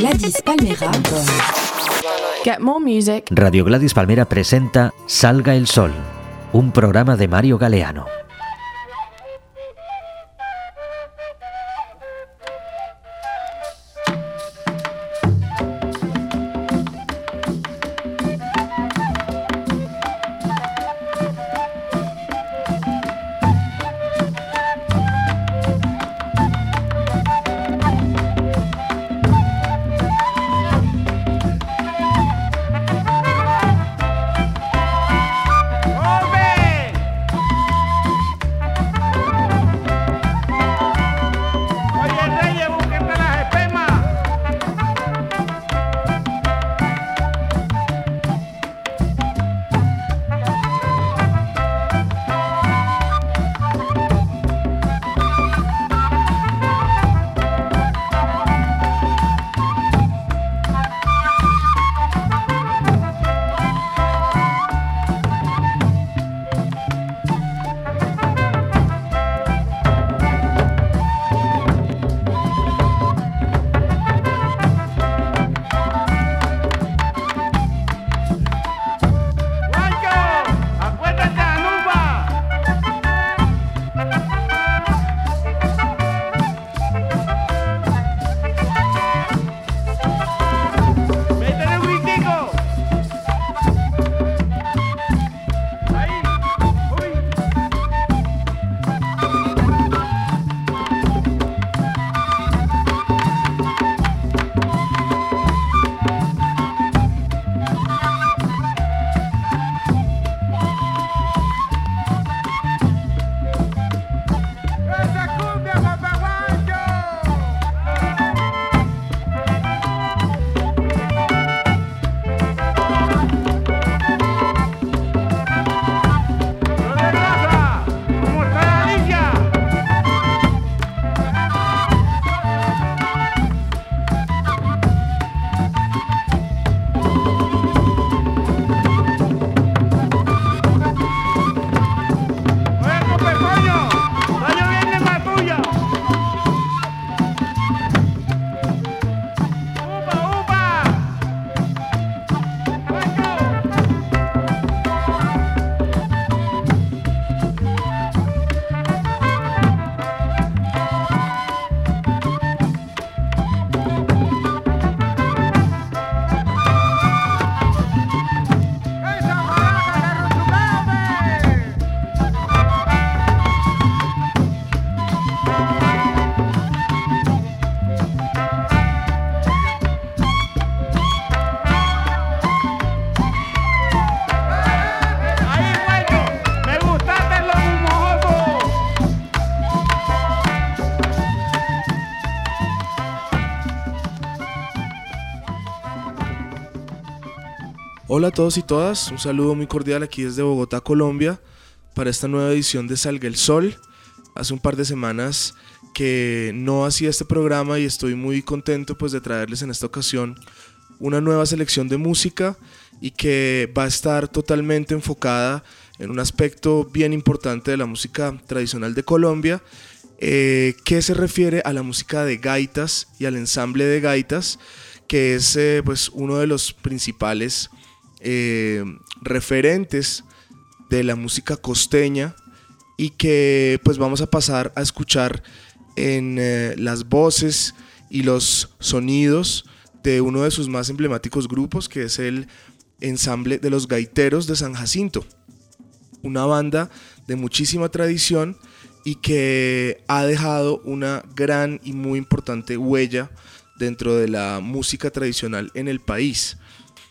Gladys Palmera. Get more music. Radio Gladys Palmera presenta Salga el Sol, un programa de Mario Galeano. Hola a todos y todas, un saludo muy cordial aquí desde Bogotá, Colombia, para esta nueva edición de Salga el Sol. Hace un par de semanas que no hacía este programa y estoy muy contento pues de traerles en esta ocasión una nueva selección de música y que va a estar totalmente enfocada en un aspecto bien importante de la música tradicional de Colombia, eh, que se refiere a la música de gaitas y al ensamble de gaitas, que es eh, pues uno de los principales eh, referentes de la música costeña y que pues vamos a pasar a escuchar en eh, las voces y los sonidos de uno de sus más emblemáticos grupos que es el ensamble de los gaiteros de San Jacinto una banda de muchísima tradición y que ha dejado una gran y muy importante huella dentro de la música tradicional en el país.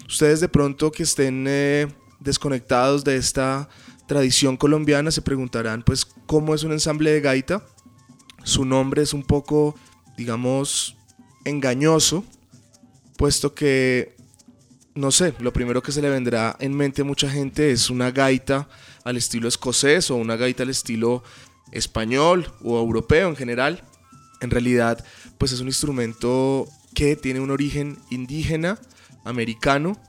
Ustedes de pronto que estén eh, desconectados de esta tradición colombiana se preguntarán pues cómo es un ensamble de gaita. Su nombre es un poco, digamos, engañoso, puesto que, no sé, lo primero que se le vendrá en mente a mucha gente es una gaita al estilo escocés o una gaita al estilo español o europeo en general. En realidad, pues es un instrumento que tiene un origen indígena, americano,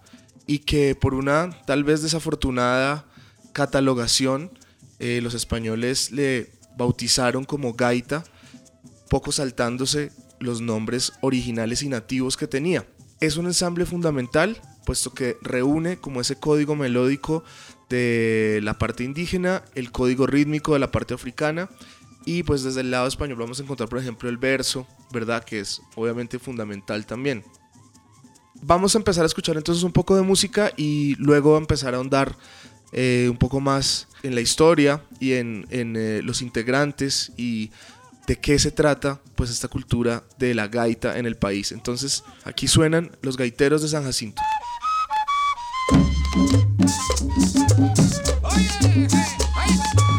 y que por una tal vez desafortunada catalogación, eh, los españoles le bautizaron como gaita, poco saltándose los nombres originales y nativos que tenía. Es un ensamble fundamental, puesto que reúne como ese código melódico de la parte indígena, el código rítmico de la parte africana y pues desde el lado español vamos a encontrar por ejemplo el verso, ¿verdad? Que es obviamente fundamental también vamos a empezar a escuchar entonces un poco de música y luego empezar a ahondar eh, un poco más en la historia y en, en eh, los integrantes y de qué se trata pues esta cultura de la gaita en el país. Entonces aquí suenan los gaiteros de San Jacinto. Oye, hey, hey.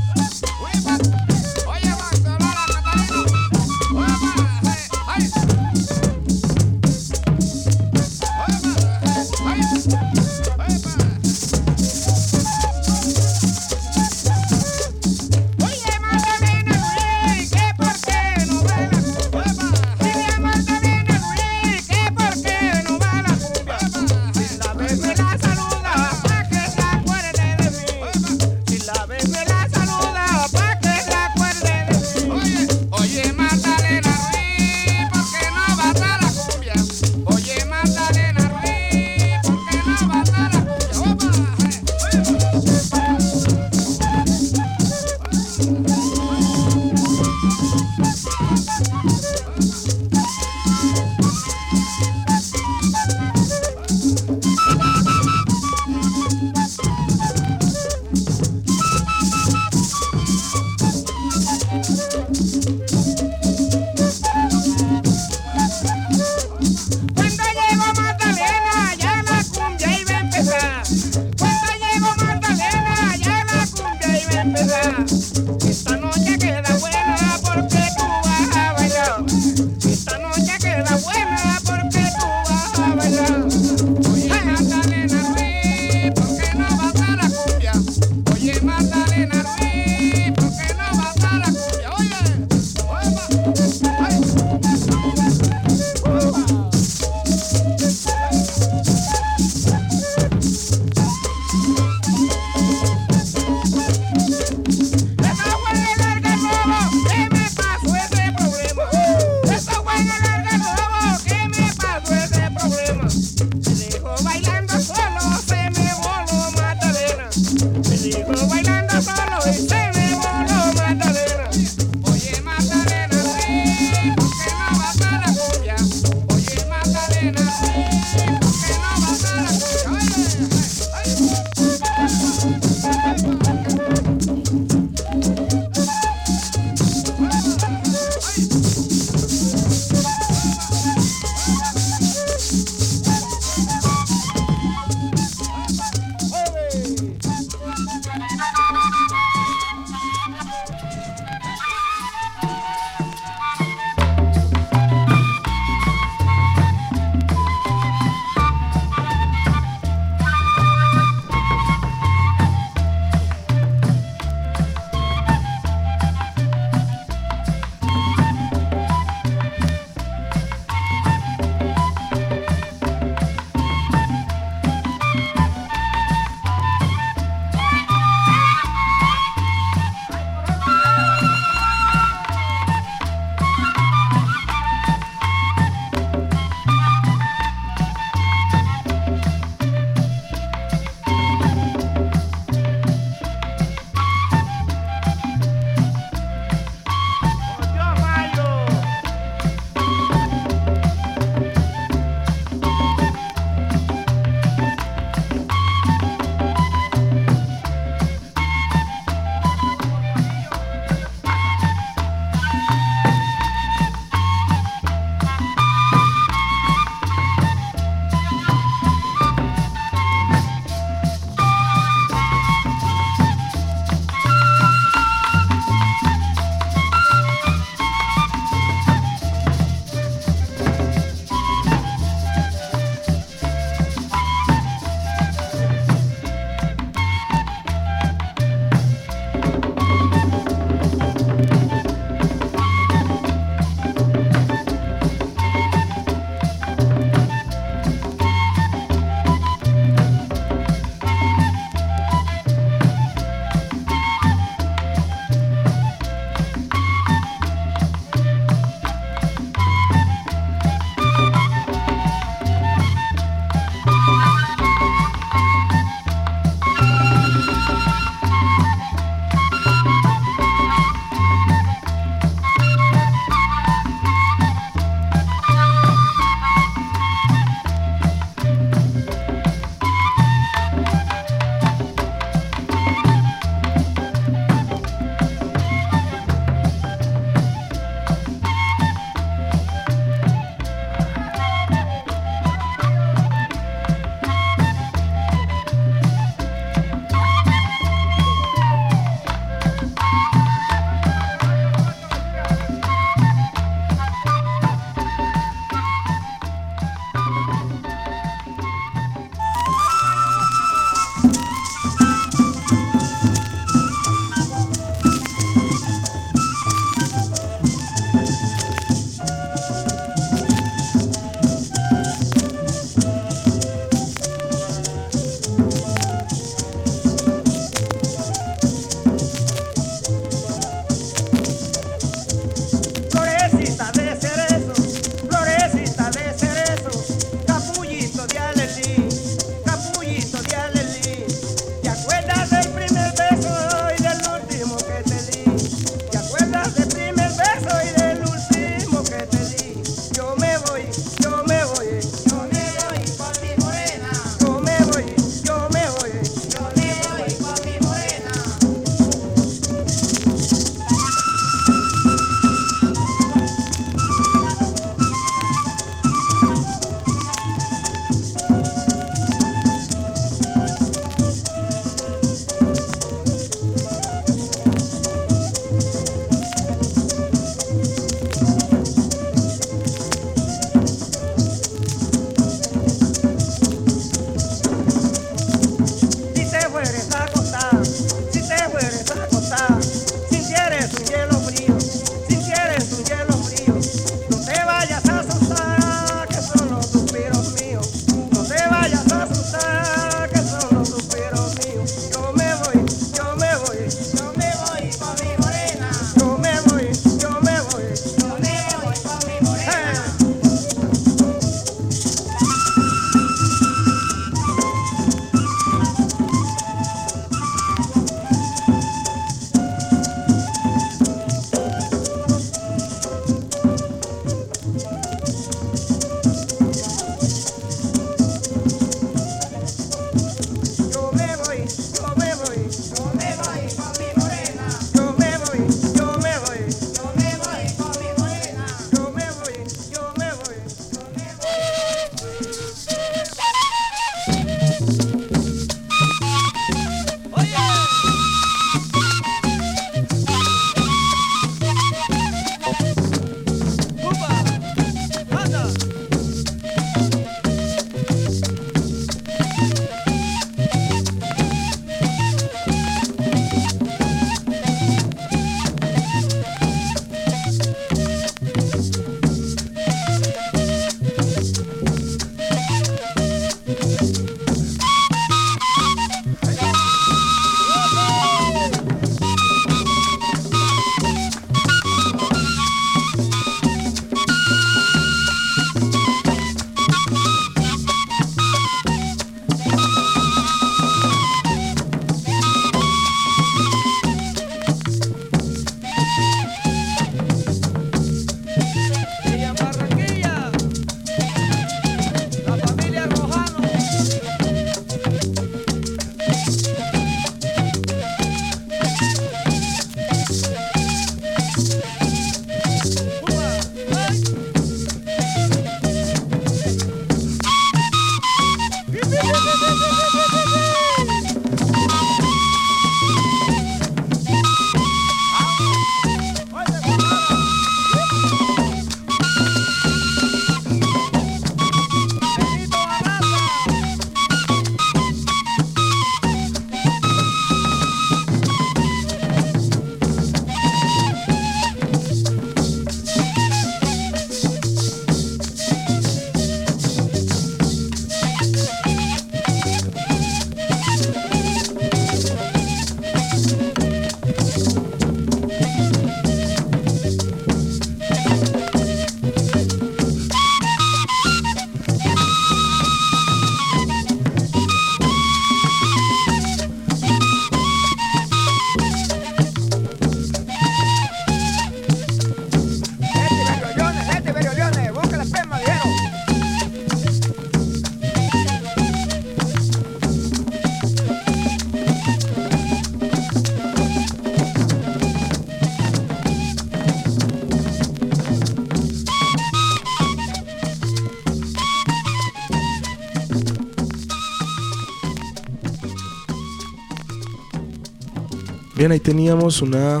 Bien, ahí teníamos una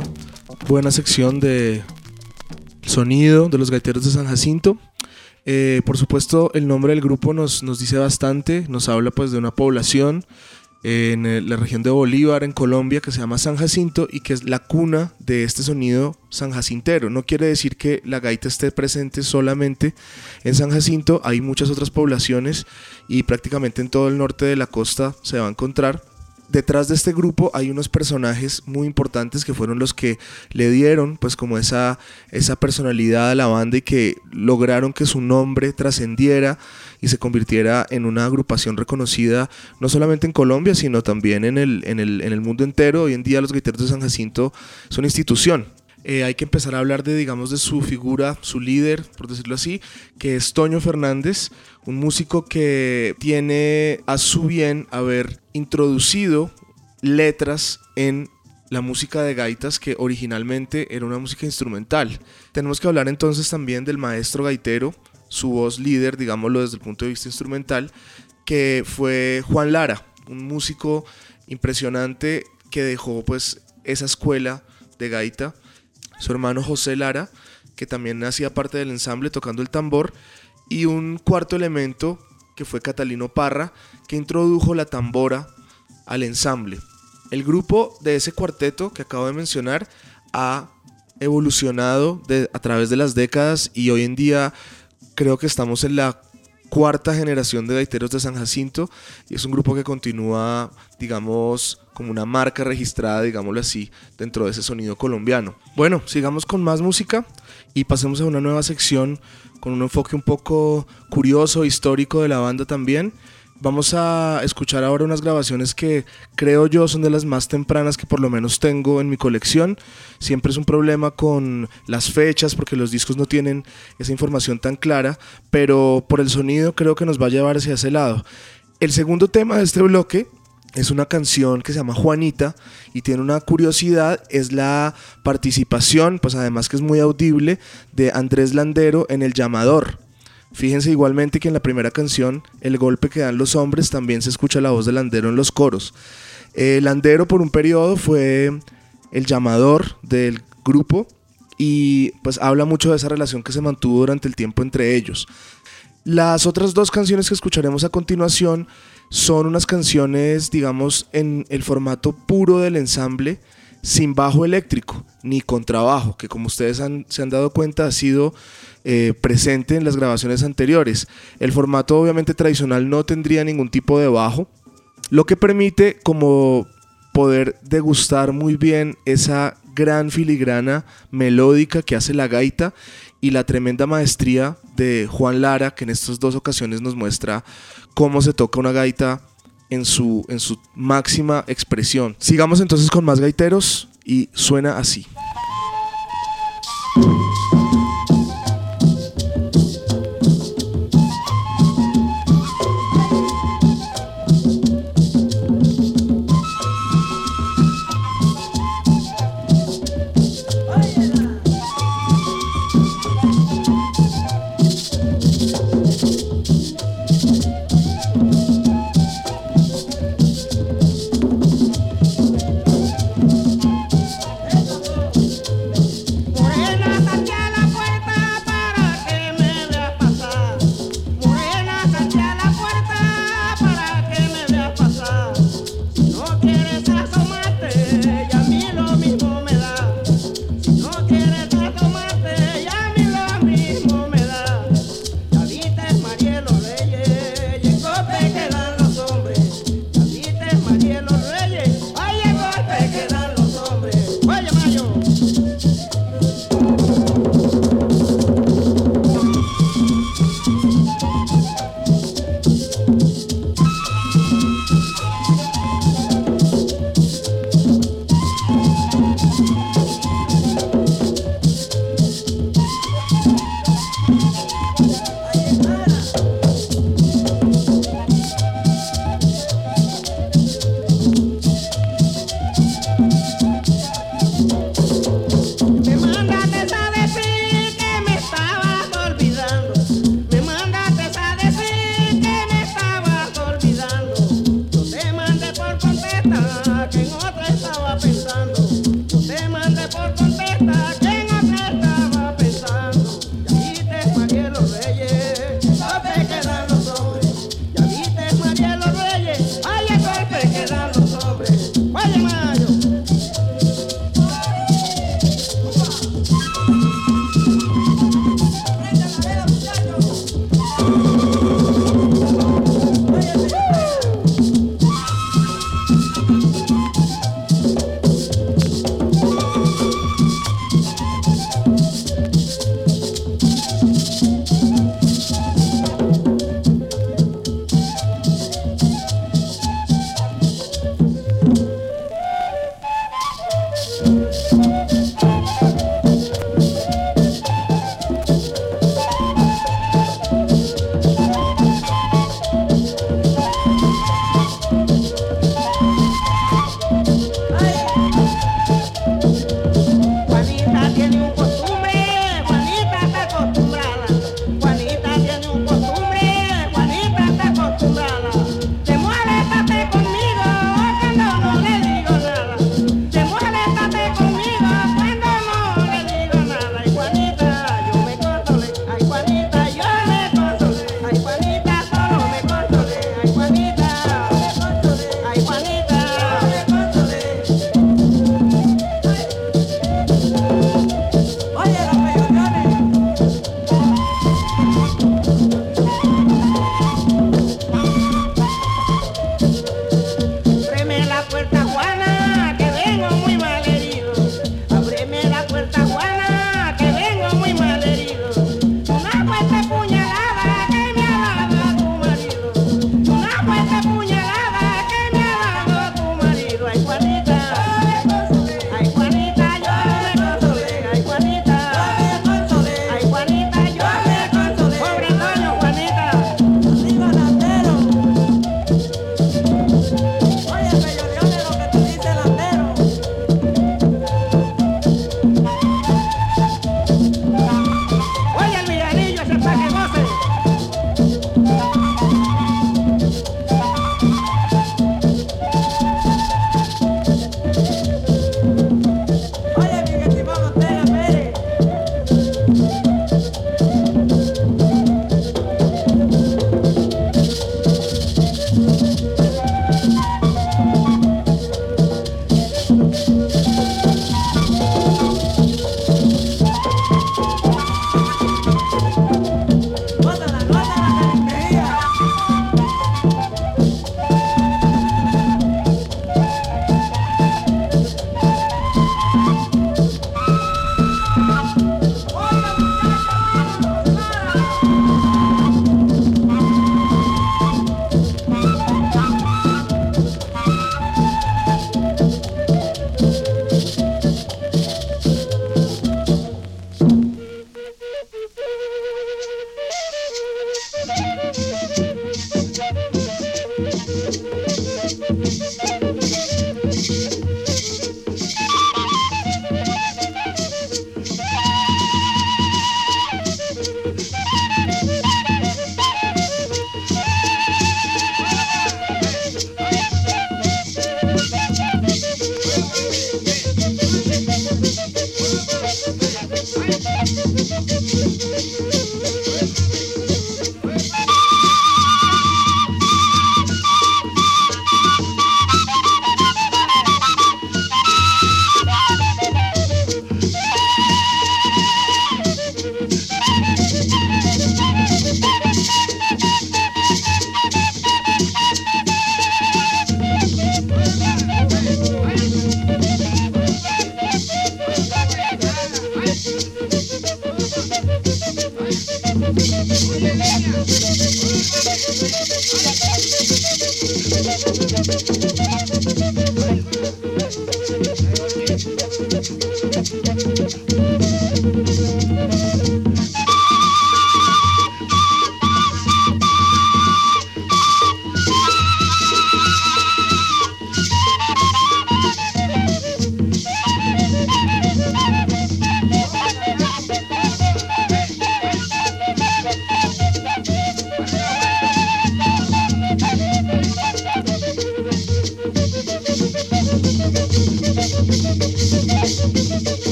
buena sección de sonido de los gaiteros de San Jacinto. Eh, por supuesto, el nombre del grupo nos, nos dice bastante, nos habla pues de una población en eh, la región de Bolívar, en Colombia, que se llama San Jacinto y que es la cuna de este sonido San Jacintero. No quiere decir que la gaita esté presente solamente en San Jacinto, hay muchas otras poblaciones y prácticamente en todo el norte de la costa se va a encontrar detrás de este grupo hay unos personajes muy importantes que fueron los que le dieron pues como esa, esa personalidad a la banda y que lograron que su nombre trascendiera y se convirtiera en una agrupación reconocida no solamente en Colombia sino también en el, en el, en el mundo entero. Hoy en día los guitarros de San Jacinto son institución. Eh, hay que empezar a hablar de, digamos, de su figura, su líder, por decirlo así, que es Toño Fernández, un músico que tiene a su bien haber introducido letras en la música de gaitas que originalmente era una música instrumental. Tenemos que hablar entonces también del maestro gaitero, su voz líder, digámoslo desde el punto de vista instrumental, que fue Juan Lara, un músico impresionante que dejó pues esa escuela de gaita su hermano José Lara, que también hacía parte del ensamble tocando el tambor, y un cuarto elemento que fue Catalino Parra, que introdujo la tambora al ensamble. El grupo de ese cuarteto que acabo de mencionar ha evolucionado a través de las décadas y hoy en día creo que estamos en la cuarta generación de gaiteros de San Jacinto y es un grupo que continúa, digamos, como una marca registrada, digámoslo así, dentro de ese sonido colombiano. Bueno, sigamos con más música y pasemos a una nueva sección con un enfoque un poco curioso, histórico de la banda también Vamos a escuchar ahora unas grabaciones que creo yo son de las más tempranas que por lo menos tengo en mi colección. Siempre es un problema con las fechas porque los discos no tienen esa información tan clara, pero por el sonido creo que nos va a llevar hacia ese lado. El segundo tema de este bloque es una canción que se llama Juanita y tiene una curiosidad, es la participación, pues además que es muy audible, de Andrés Landero en El Llamador. Fíjense igualmente que en la primera canción, el golpe que dan los hombres, también se escucha la voz de Landero en los coros. El Landero por un periodo fue el llamador del grupo y pues habla mucho de esa relación que se mantuvo durante el tiempo entre ellos. Las otras dos canciones que escucharemos a continuación son unas canciones, digamos, en el formato puro del ensamble, sin bajo eléctrico ni contrabajo, que como ustedes se han dado cuenta ha sido eh, presente en las grabaciones anteriores. El formato obviamente tradicional no tendría ningún tipo de bajo, lo que permite como poder degustar muy bien esa gran filigrana melódica que hace la gaita y la tremenda maestría de Juan Lara, que en estas dos ocasiones nos muestra cómo se toca una gaita en su, en su máxima expresión. Sigamos entonces con más gaiteros y suena así.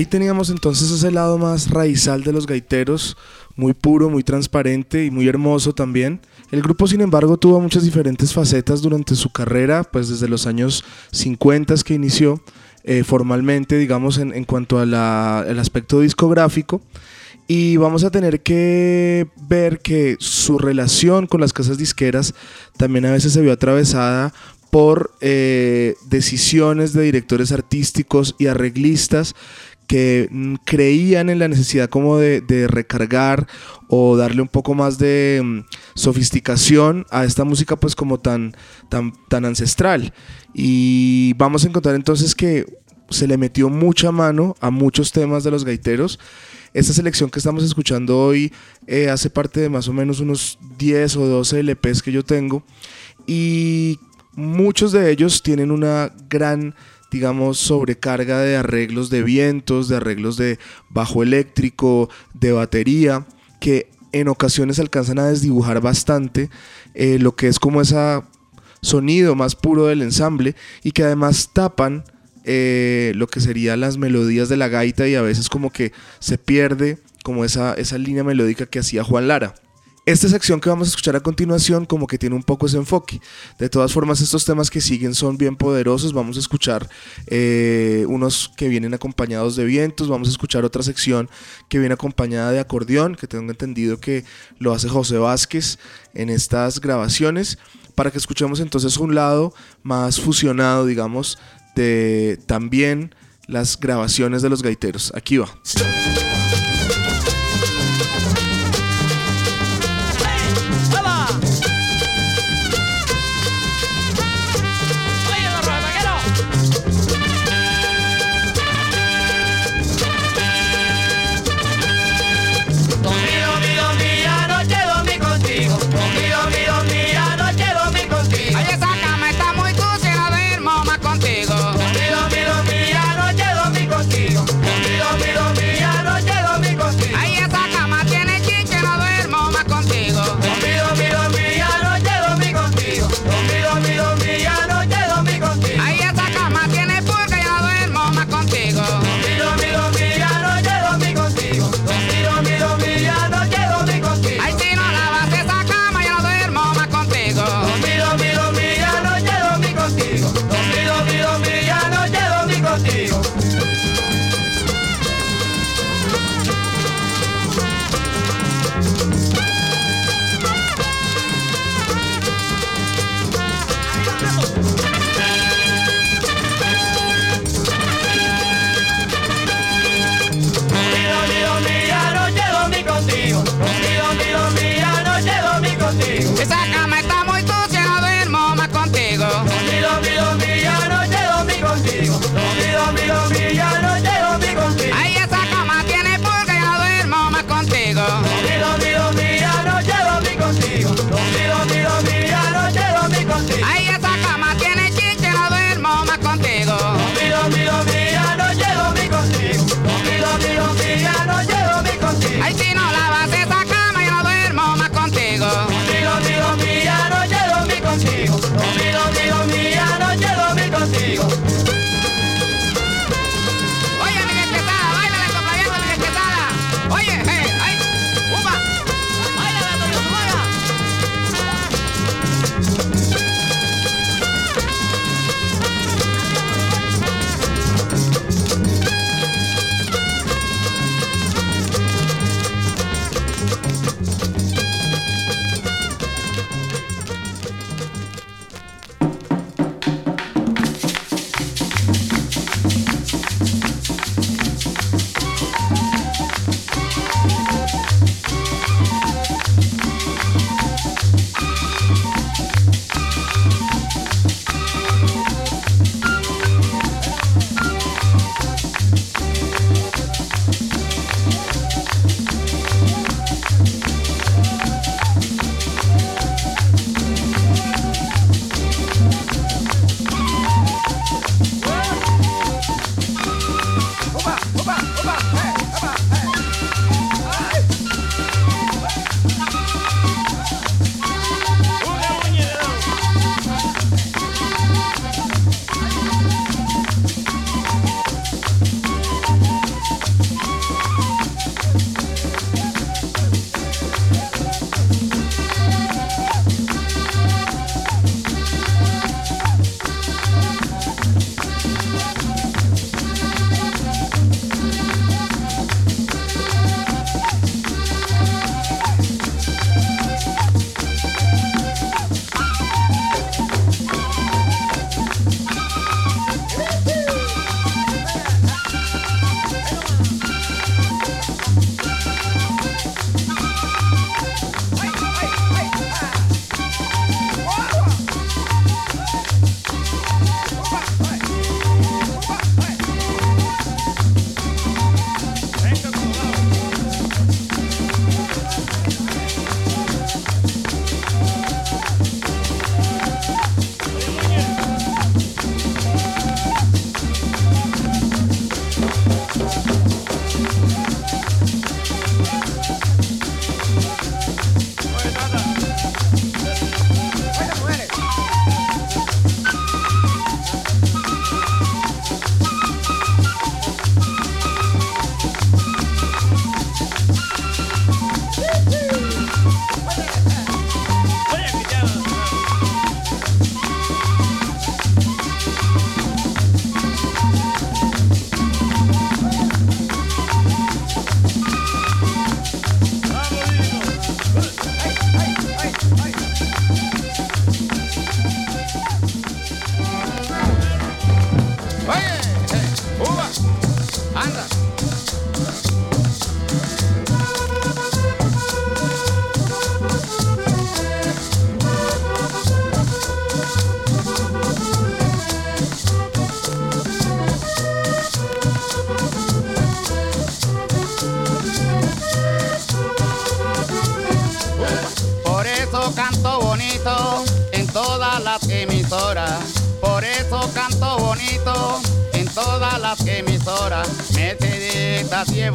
Ahí teníamos entonces ese lado más raizal de los gaiteros, muy puro, muy transparente y muy hermoso también. El grupo, sin embargo, tuvo muchas diferentes facetas durante su carrera, pues desde los años 50 que inició eh, formalmente, digamos, en, en cuanto al aspecto discográfico. Y vamos a tener que ver que su relación con las casas disqueras también a veces se vio atravesada por eh, decisiones de directores artísticos y arreglistas que mm, creían en la necesidad como de, recargar o darle un poco más de mm, sofisticación a esta música pues como tan, tan, tan ancestral. Y vamos a encontrar entonces que se le metió mucha mano a muchos temas de los gaiteros. Esta selección que estamos escuchando hoy eh, hace parte de más o menos unos 10 o 12 LPs que yo tengo y muchos de ellos tienen una gran digamos, sobrecarga de arreglos de vientos, de arreglos de bajo eléctrico, de batería, que en ocasiones alcanzan a desdibujar bastante eh, lo que es como ese sonido más puro del ensamble y que además tapan eh, lo que serían las melodías de la gaita y a veces como que se pierde como esa, esa línea melódica que hacía Juan Lara. Esta sección que vamos a escuchar a continuación como que tiene un poco ese enfoque. De todas formas, estos temas que siguen son bien poderosos. Vamos a escuchar eh, unos que vienen acompañados de vientos. Vamos a escuchar otra sección que viene acompañada de acordeón, que tengo entendido que lo hace José Vázquez en estas grabaciones. Para que escuchemos entonces un lado más fusionado, digamos, de también las grabaciones de los gaiteros. Aquí va.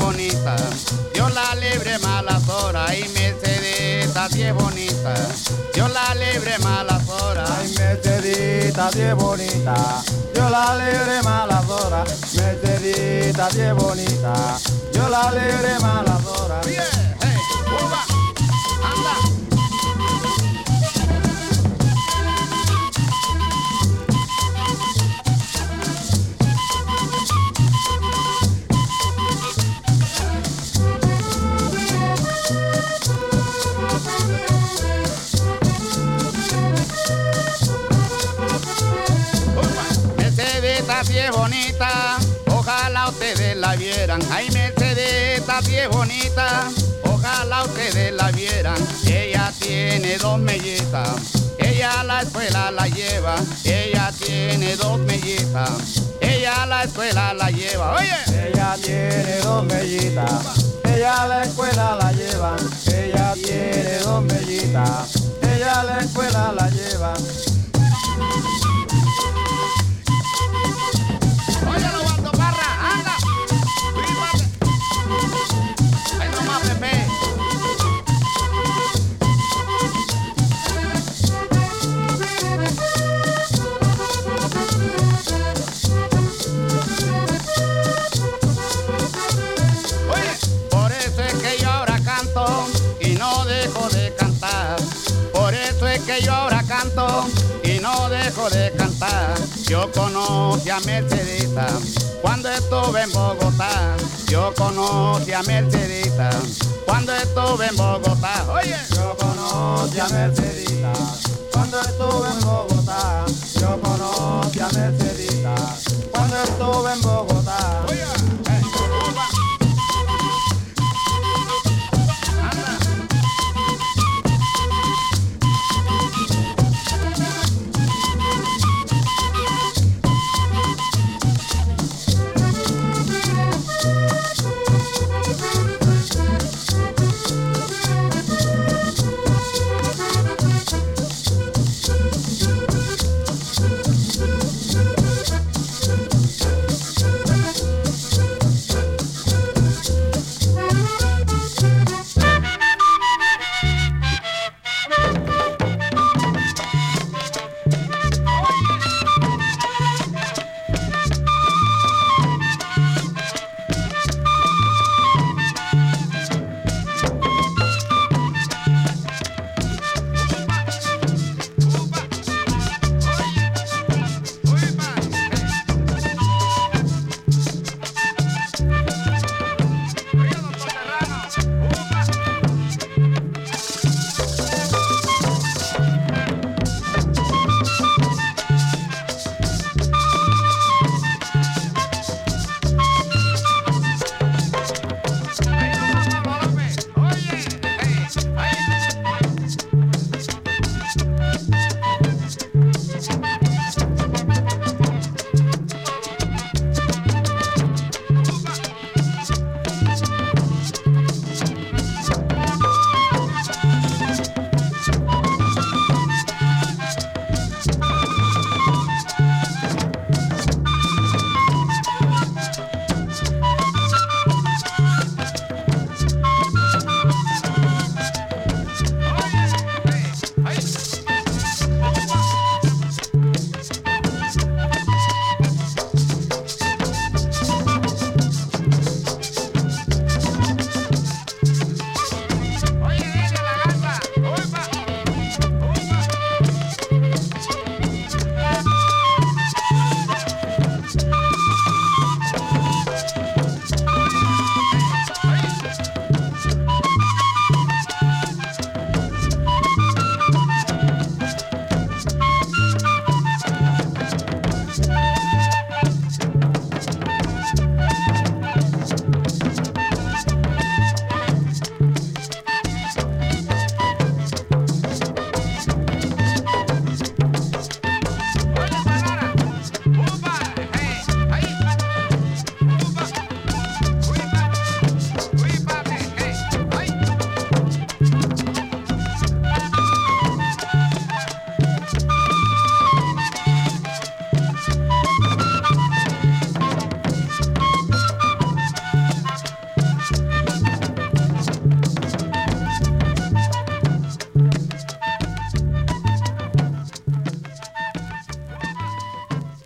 Bonita, Dios la libre malas horas, ay Mercedita es bonita, Dios la libre malas horas. Ay Mercedita es bonita, Dios la libre malas horas, Mercedita es bonita, Dios la libre malas vieran. Ay, Mercedita, bien bonita, ojalá ustedes la vieran. Ella tiene dos mellitas, ella a la escuela la lleva. Ella tiene dos mellitas, ella a la escuela la lleva. Oye, ella tiene dos mellitas, ella a la escuela la lleva. Ella tiene dos mellitas, ella a la escuela la lleva. Yo ahora canto y no dejo de cantar. Yo conocí a Mercedita cuando estuve en Bogotá. Yo conocí a Mercedita cuando estuve en Bogotá. Oye, yo conocí a Mercedita cuando estuve en Bogotá. Yo conocí a Mercedita cuando estuve en Bogotá.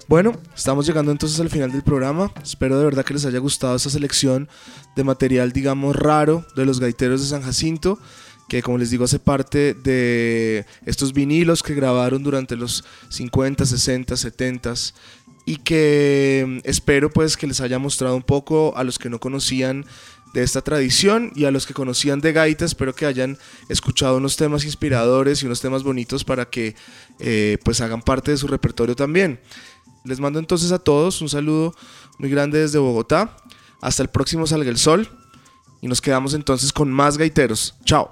Bueno, estamos llegando entonces al final del programa. Espero de verdad que les haya gustado esta selección de material, digamos, raro de los gaiteros de San Jacinto, que como les digo hace parte de estos vinilos que grabaron durante los 50, 60, 70 y que mm, espero pues que les haya mostrado un poco a los que no conocían de esta tradición y a los que conocían de gaita espero que hayan escuchado unos temas inspiradores y unos temas bonitos para que eh, pues hagan parte de su repertorio también. Les mando entonces a todos un saludo muy grande desde Bogotá. Hasta el próximo Salga el Sol. Y nos quedamos entonces con más gaiteros. Chao.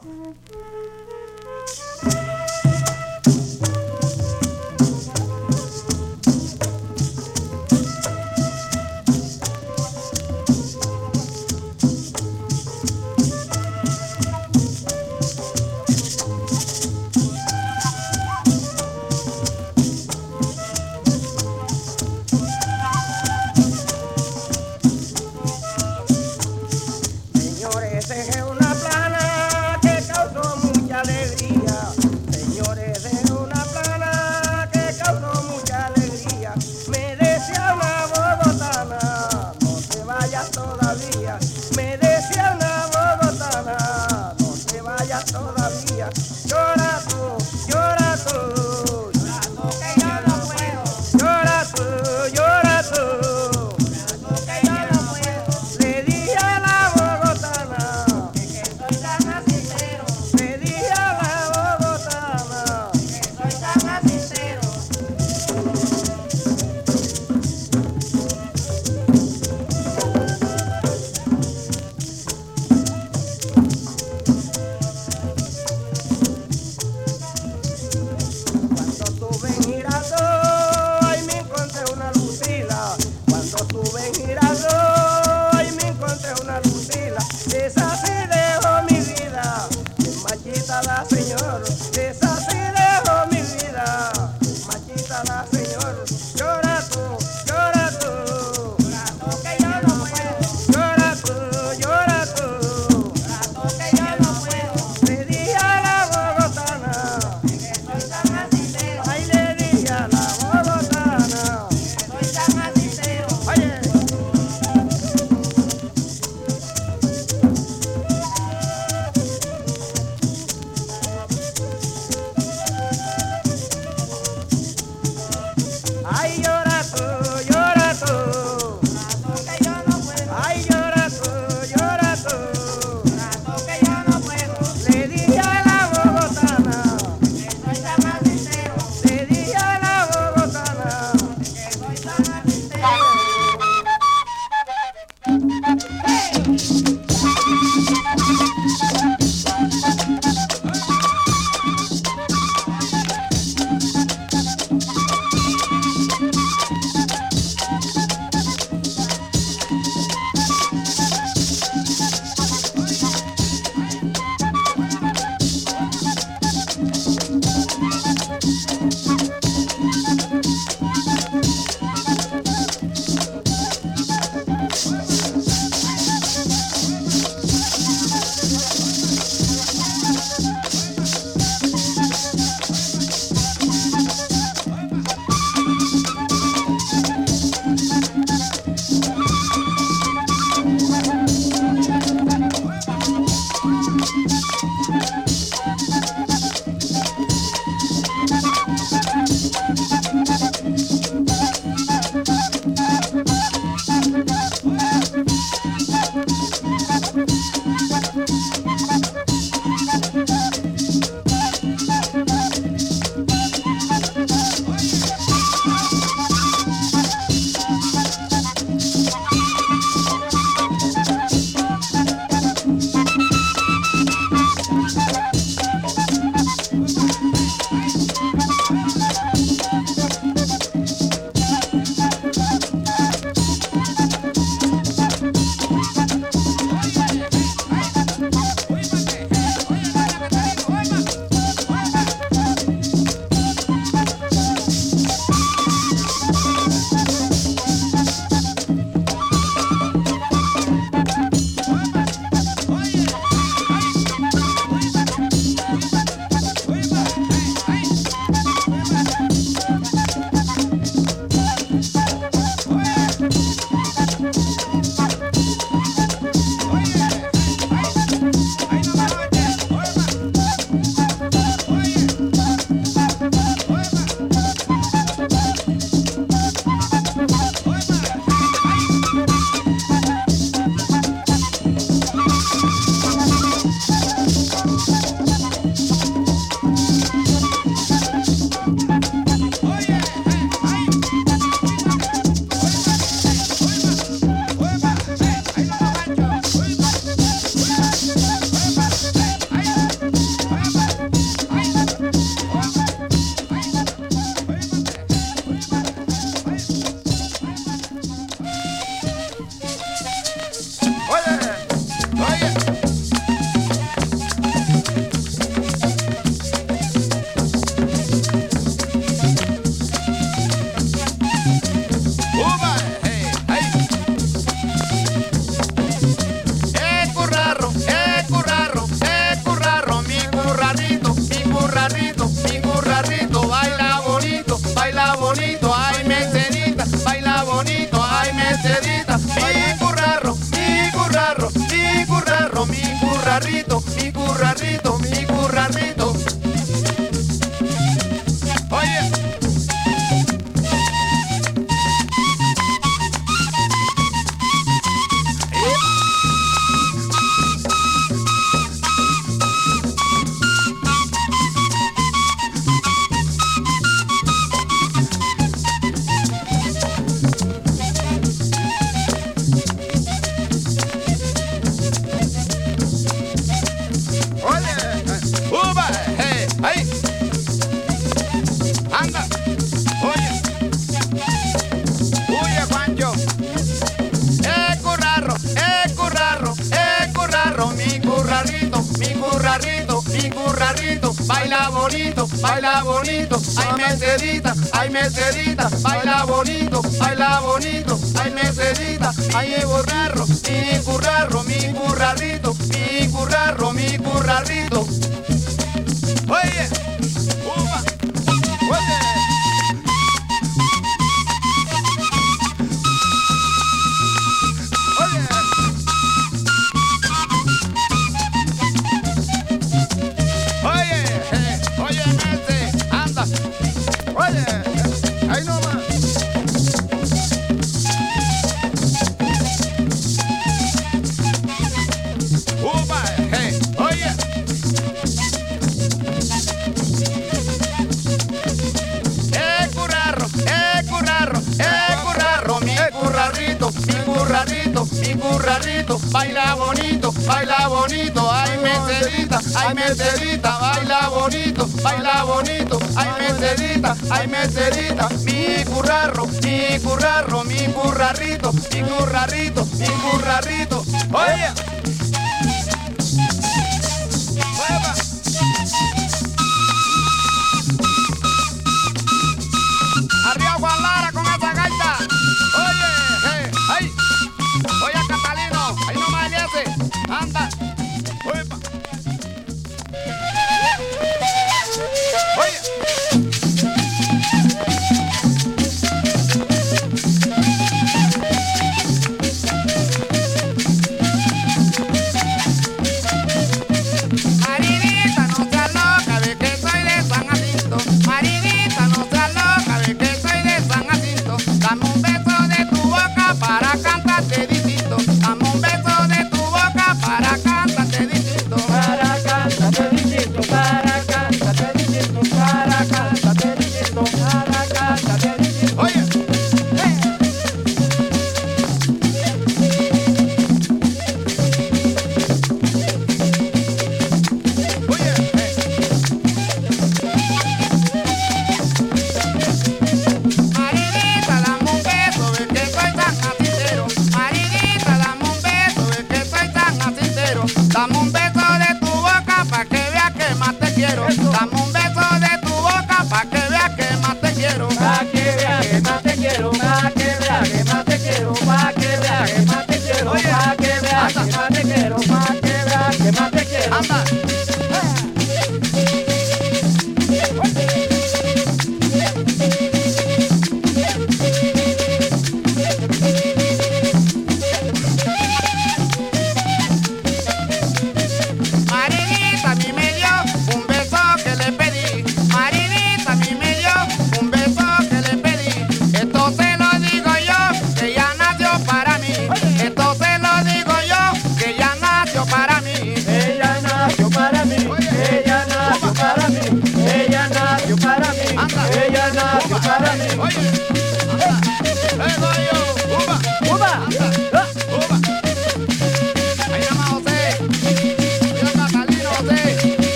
ay meserita, baila bonito, baila bonito, ay meserita, ay meserita, mi currarro, mi currarro, mi currarrito, mi currarrito, mi currarrito, oye.